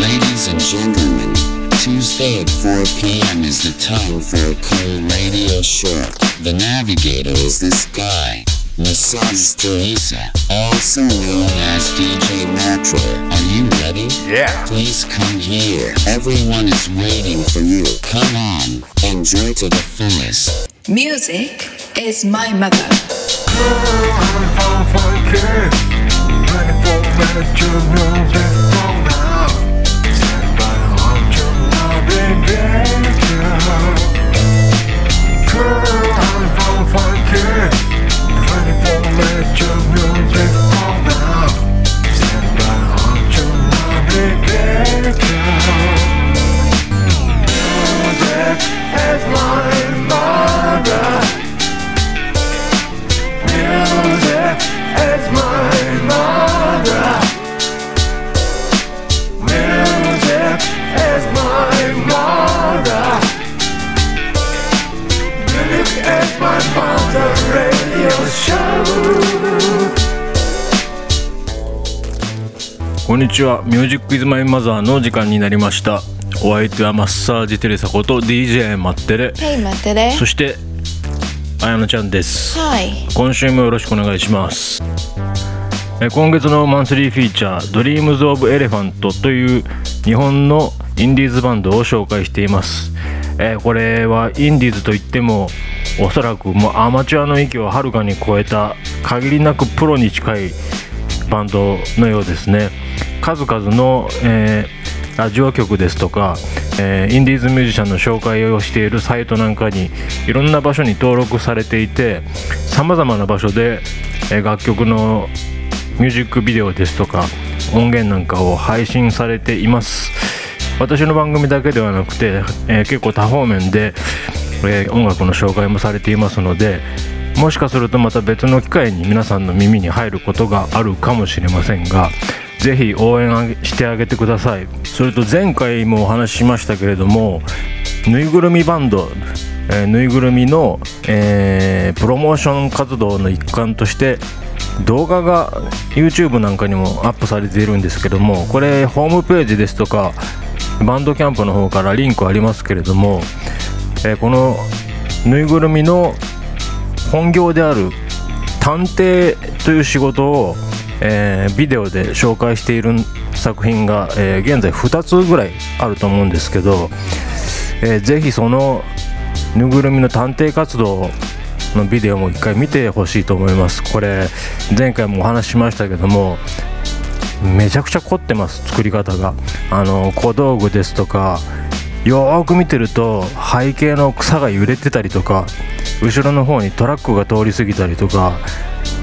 Ladies and gentlemen, Tuesday at 4 p.m. is the time for a cool radio show. The navigator is this guy, Massage Teresa, also known as DJ Metro. Are you ready? Yeah. Please come here. Everyone is waiting for you. Come on, enjoy to the fullest. Music is my mother. Show こんにちは。ミュージックイズマイマザーの時間になりました。お相手はマッサージテレサこと DJ マッテレ。Hey, 待ってね。そして、あやのちゃんです。はい。今週もよろしくお願いします。えー今月のマンスリーフィーチャー「Dreams of Elephant」という日本のインディーズバンドを紹介しています、えーこれはインディーズといってもおそらくもうアマチュアの域をはるかに超えた限りなくプロに近いバンドのようですね。数々の、えーラジオ局ですとか、えーインディーズミュージシャンの紹介をしているサイトなんかにいろんな場所に登録されていてさまざまな場所で、えー楽曲のミュージックビデオですとか音源なんかを配信されています。私の番組だけではなくて、えー結構多方面で、えー音楽の紹介もされていますのでもしかするとまた別の機会に皆さんの耳に入ることがあるかもしれませんがぜひ応援してあげてください。それと前回もお話ししましたけれどもぬいぐるみバンド、えーぬいぐるみの、えープロモーション活動の一環として動画が YouTube なんかにもアップされているんですけどもこれホームページですとかバンドキャンプの方からリンクありますけれども、えーこのぬいぐるみの本業である探偵という仕事を、えービデオで紹介している作品が、えー現在2つぐらいあると思うんですけど、えーぜひそのぬぐるみの探偵活動のビデオも一回見てほしいと思います。これ前回もお話ししましたけどもめちゃくちゃ凝ってます作り方が。あの小道具ですとかよーく見てると背景の草が揺れてたりとか後ろの方にトラックが通り過ぎたりとか、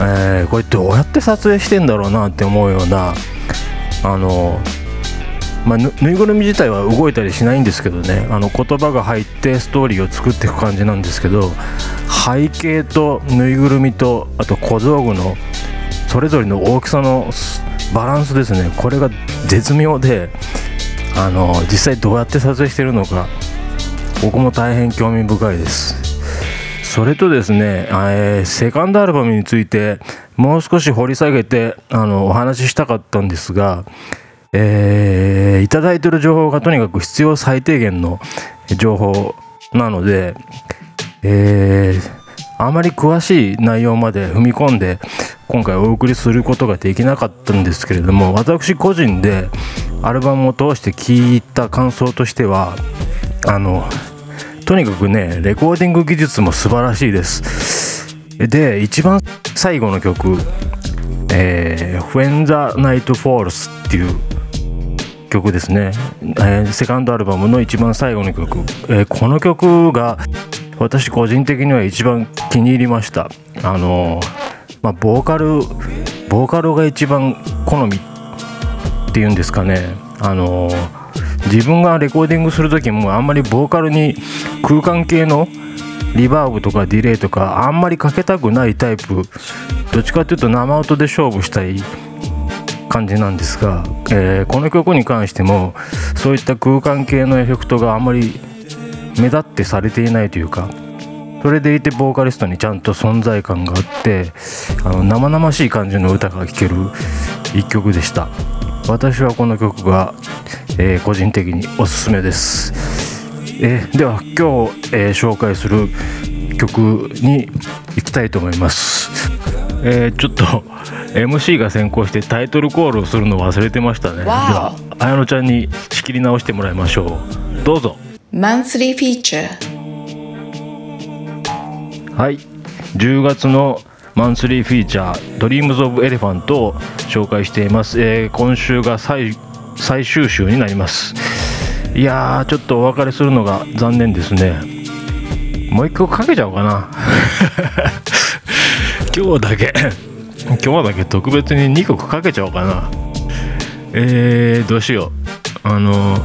えーこれどうやって撮影してんだろうなって思うようなあのまあ、ぬいぐるみ自体は動いたりしないんですけどね。あの言葉が入ってストーリーを作っていく感じなんですけど背景とぬいぐるみとあと小道具のそれぞれの大きさのバランスですね。これが絶妙であの実際どうやって撮影してるのか僕も大変興味深いです。それとですね、えーセカンドアルバムについてもう少し掘り下げてあのお話ししたかったんですが、えーいただいてる情報がとにかく必要最低限の情報なので、えーあまり詳しい内容まで踏み込んで今回お送りすることができなかったんですけれども私個人でアルバムを通して聞いた感想としてはあのとにかくねレコーディング技術も素晴らしいです。で一番最後の曲「えー When the Night Falls」っていう曲ですね、えーセカンドアルバムの一番最後の曲、えーこの曲が私個人的には一番気に入りました。あのーまあボーカルボーカルが一番好みっていうんですかね。あのー自分がレコーディングする時もあんまりボーカルに空間系のリバーブとかディレイとかあんまりかけたくないタイプ。どっちかっていうと生音で勝負したい感じなんですが、えーこの曲に関してもそういった空間系のエフェクトがあんまり目立ってされていないというかそれでいてボーカリストにちゃんと存在感があってあの生々しい感じの歌が聴ける一曲でした。私はこの曲がえー個人的におすすめです、えーでは今日、えー紹介する曲に行きたいと思います、えーちょっと MC が先行してタイトルコールをするの忘れてましたね。では綾乃ちゃんに仕切り直してもらいましょう。どうぞ。Monthly feature. はい。10月のマンスリーフィーチャー「Dreams of Elephant」を紹介しています、えー今週が最最終週になります。いやーちょっとお別れするのが残念ですね。もう一曲かけちゃおうかな。今日だけ。今日だけ特別に2曲かけちゃおうかな。えー、どうしよう。あの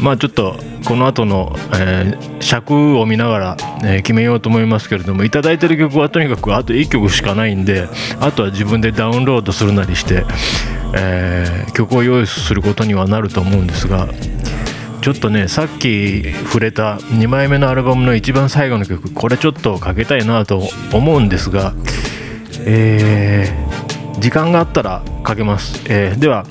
まあちょっとこの後の、えー尺を見ながら、えー決めようと思いますけれどもいただいてる曲はとにかくあと1曲しかないんであとは自分でダウンロードするなりして、えー曲を用意することにはなると思うんですがちょっとねさっき触れた2枚目のアルバムの一番最後の曲これちょっとかけたいなと思うんですがえー時間があったらかけます、えーでは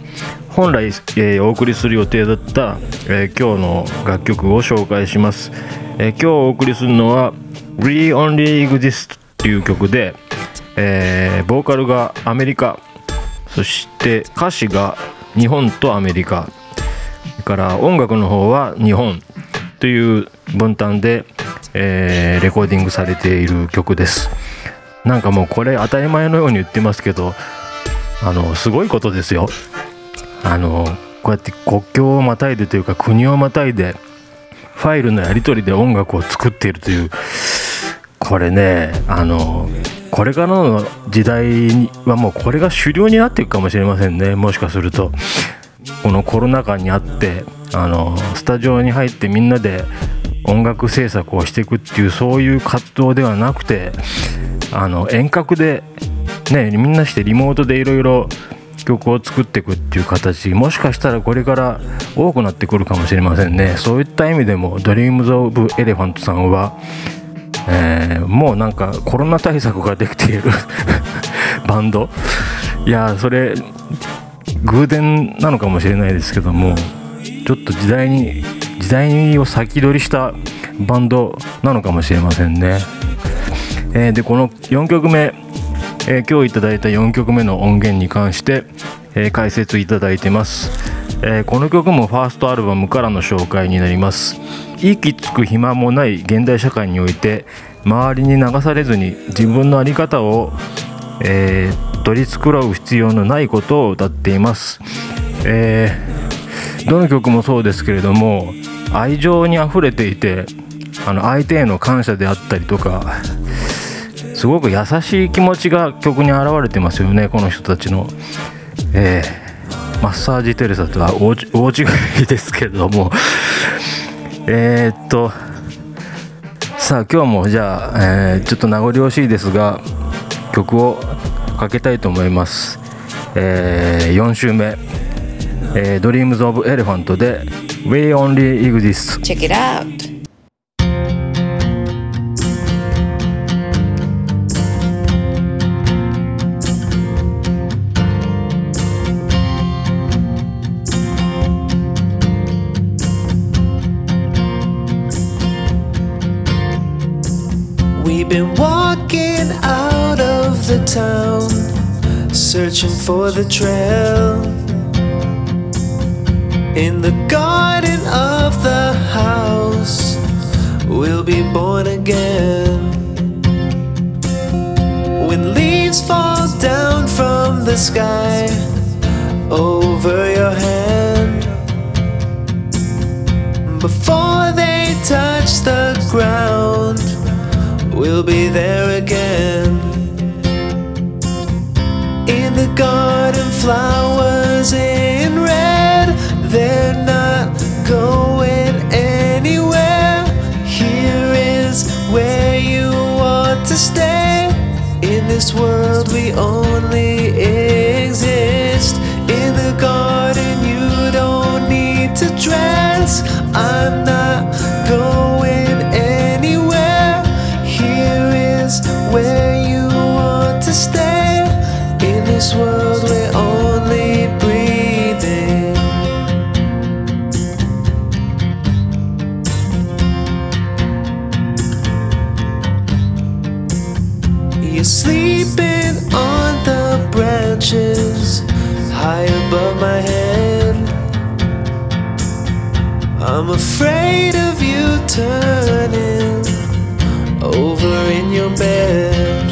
本来、えーお送りする予定だった、えー今日の楽曲を紹介します、えー今日お送りするのは「We Only Exist」っていう曲で、えーボーカルがアメリカそして歌詞が日本とアメリカ。それから音楽の方は日本という分担で、えーレコーディングされている曲です。なんかもうこれ当たり前のように言ってますけどあのすごいことですよ。あのこうやって国境をまたいでというか国をまたいでファイルのやり取りで音楽を作っているというこれねあのこれからの時代はもうこれが主流になっていくかもしれませんね。もしかすると。このコロナ禍にあってあのスタジオに入ってみんなで音楽制作をしていくっていうそういう活動ではなくてあの遠隔でねみんなしてリモートでいろいろ曲を作っていくっていう形もしかしたらこれから多くなってくるかもしれませんね。そういった意味でも Dreams of Elephant さんは、えーもうなんかコロナ対策ができている バンドいやそれ偶然なのかもしれないですけどもちょっと時代に時代を先取りしたバンドなのかもしれませんね。えーでこの4曲目、えー今日いただいた4曲目の音源に関して、え解説いただいてます、えーこの曲もファーストアルバムからの紹介になります。息つく暇もない現代社会において周りに流されずに自分の在り方を、えー取り繕う必要のないことを歌っています、えーどの曲もそうですけれども愛情にあふれていてあの相手への感謝であったりとかすごく優しい気持ちが曲に表れてますよねこの人たちの、えーマッサージテレサとは大違いですけれども。えっとさあ今日もじゃあ、えーちょっと名残惜しいですが曲をかけたいと思います、え4週目、えー、Dreams of Elephant で We Only Exist Check it out. We've been walking out of the town, searching for the trail. In the garden of the house, we'll be born again. When leaves fall down from the sky over your hand, before they touch the ground, this world, we only turning over in your bed.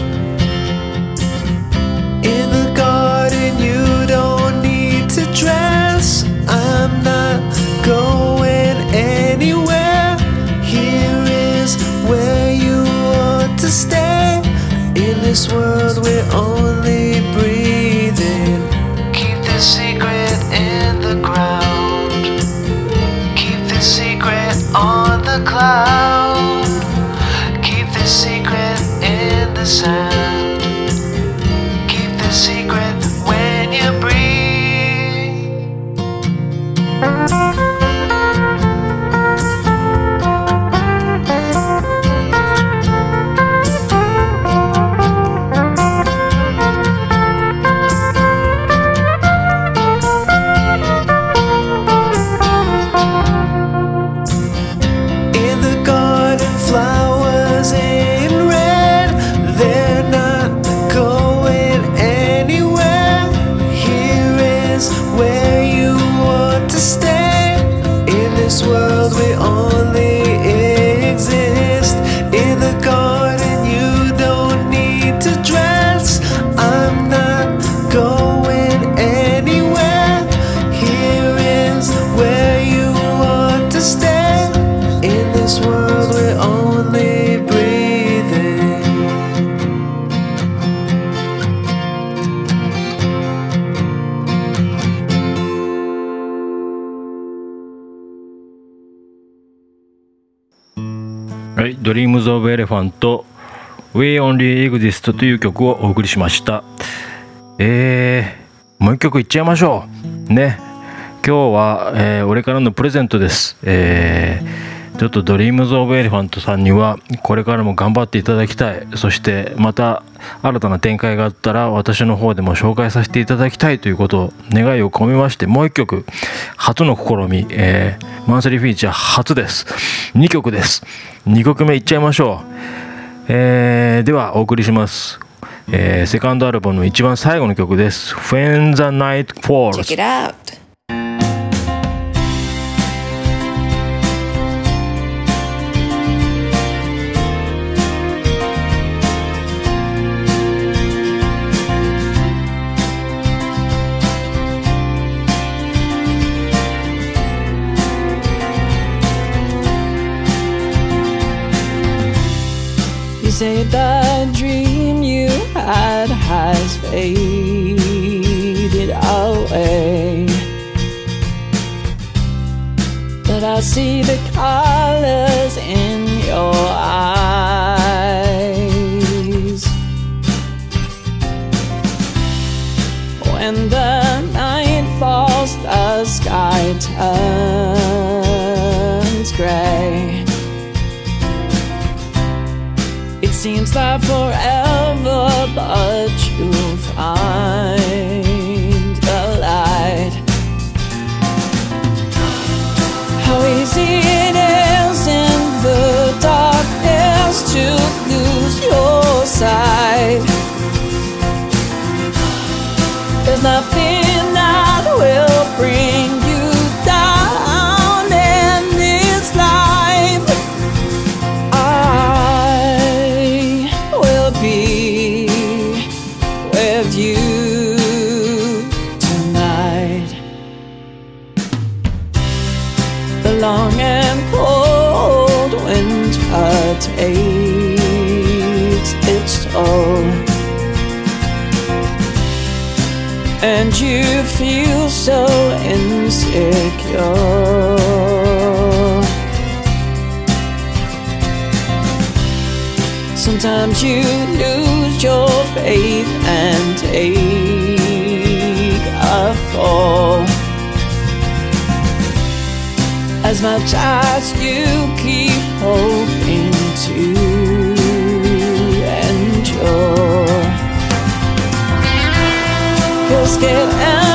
In the garden, you don't need to dress. I'm not going anywhere. Here is where you want to stay. In this world, we're only Dreams of Elephant We Only Exist という曲をお送りしました。えー、もう一曲いっちゃいましょう。ね。今日は、えー俺からのプレゼントです。えーちょっと Dreams of Elephant さんにはこれからも頑張っていただきたい。そしてまた新たな展開があったら私の方でも紹介させていただきたいということを願いを込めましてもう一曲初の試み、えーマンスリーフィーチャー初です。2曲です。2曲目いっちゃいましょう。えーではお送りします、えーセカンドアルバムの一番最後の曲です「When the Night Falls say the dream you had has faded away. But I see the colors in your eyes. When the night falls, the sky turns gray. Seems like forever, but you'll find the light. How easy it is in the darkness to lose your sight. There's nothing that will bring And you feel so insecure. Sometimes you lose your faith and take a fall. As much as you keep hoping to endure, so scared.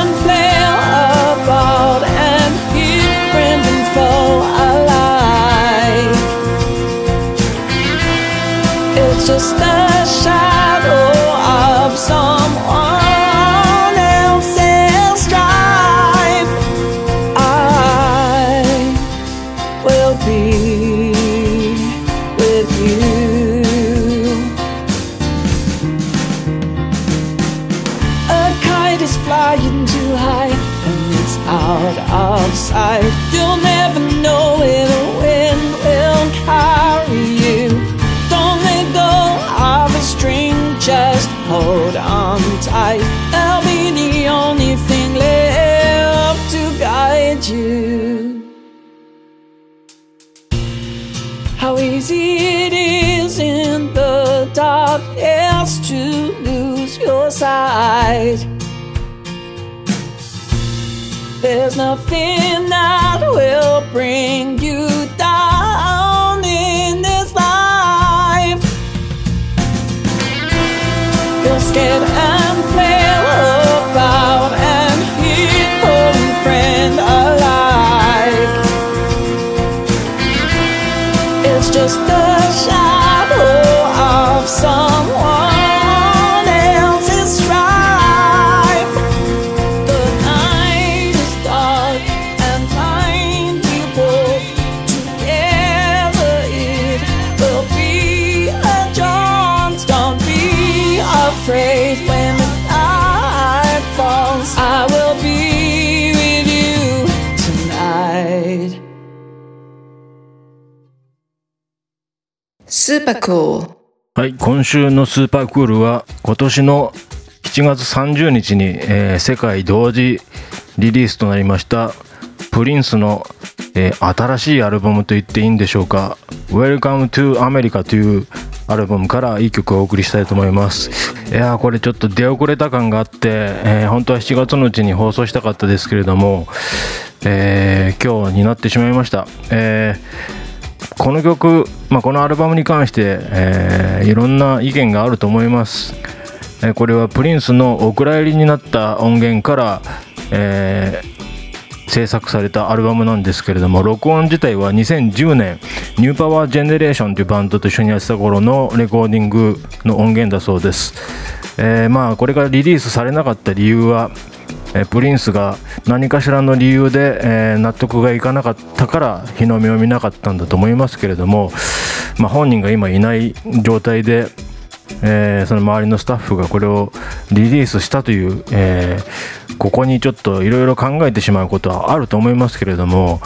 Tight. That'll be the only thing left to guide you. How easy it is in the darkness to lose your sight. There's nothing that will bring you down in this life. You're scared スーパークー。ルはい、今週のスーパークールは今年の7月30日に、えー世界同時リリースとなりましたプリンスの、えー新しいアルバムと言っていいんでしょうか「Welcome to America」というアルバムからいい曲をお送りしたいと思います。いやーこれちょっと出遅れた感があって、えー本当は7月のうちに放送したかったですけれども、えー今日になってしまいました、えーこの曲、まあ、このアルバムに関して、えーいろんな意見があると思います、えーこれはプリンスのお蔵入りになった音源から、えー制作されたアルバムなんですけれども録音自体は2010年ニューパワージェネレーションというバンドと一緒にやってた頃のレコーディングの音源だそうです、えーまあこれがリリースされなかった理由はえプリンスが何かしらの理由で、え納得がいかなかったから日の目を見なかったんだと思いますけれども、まあ、本人が今いない状態で、えーその周りのスタッフがこれをリリースしたという、えーここにちょっといろいろ考えてしまうことはあると思いますけれども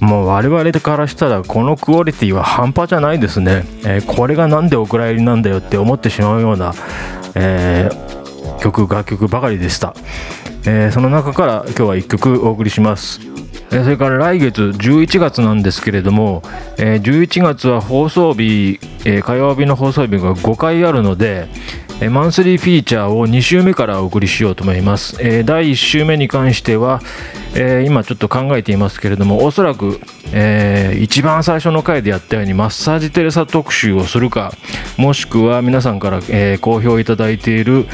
もう我々からしたらこのクオリティは半端じゃないですね、えーこれがなんでお蔵入りなんだよって思ってしまうような、え曲楽曲ばかりでした、えーその中から今日は1曲お送りします。えーそれから来月11月なんですけれども、えー11月は放送日、えー火曜日の放送日が5回あるので、マンスリーフィーチャーを2週目からお送りしようと思います、え第1週目に関しては、え今ちょっと考えていますけれどもおそらく、えー一番最初の回でやったようにマッサージテレサ特集をするかもしくは皆さんから、えー好評いただいている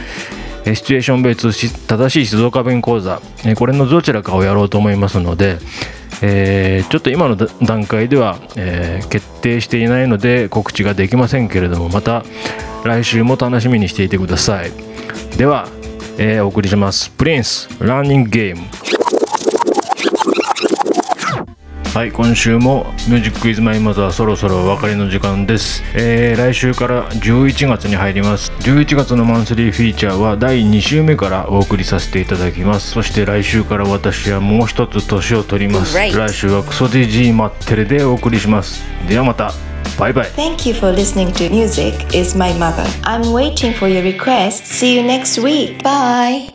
えシチュエーション別し正しい静岡弁講座、えこれのどちらかをやろうと思いますので、えーちょっと今の段階では、えー決定していないので告知ができませんけれどもまた来週も楽しみにしていてください。では、えーお送りします。プリンスランニングゲームはい今週も「ミュージックイズマイマザー」そろそろお別れの時間です、えー来週から11月に入ります。11月のマンスリーフィーチャーは第2週目からお送りさせていただきます。そして来週から私はもう一つ年を取ります。来週はクソディジーマッテレでお送りします。ではまた。バイバイ。Thank you for listening to Music is My Mother. I'm waiting for your request. See you next week. Bye.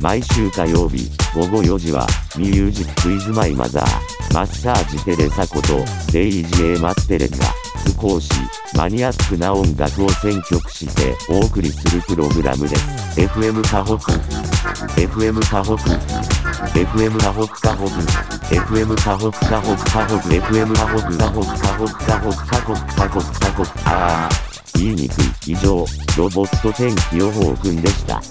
毎週火曜日午後4時はミュージックイズマイマザーマッサージテレサことデイジエマッテレが少しマニアックな音楽を選曲してお送りするプログラムです。FM カホク FM カホク FM カホクカホク FM カホクカホクカホク FM カホクカホクカホクカホクカホクカホクカホクあー言いにくい。以上ロボット天気予報くんでした。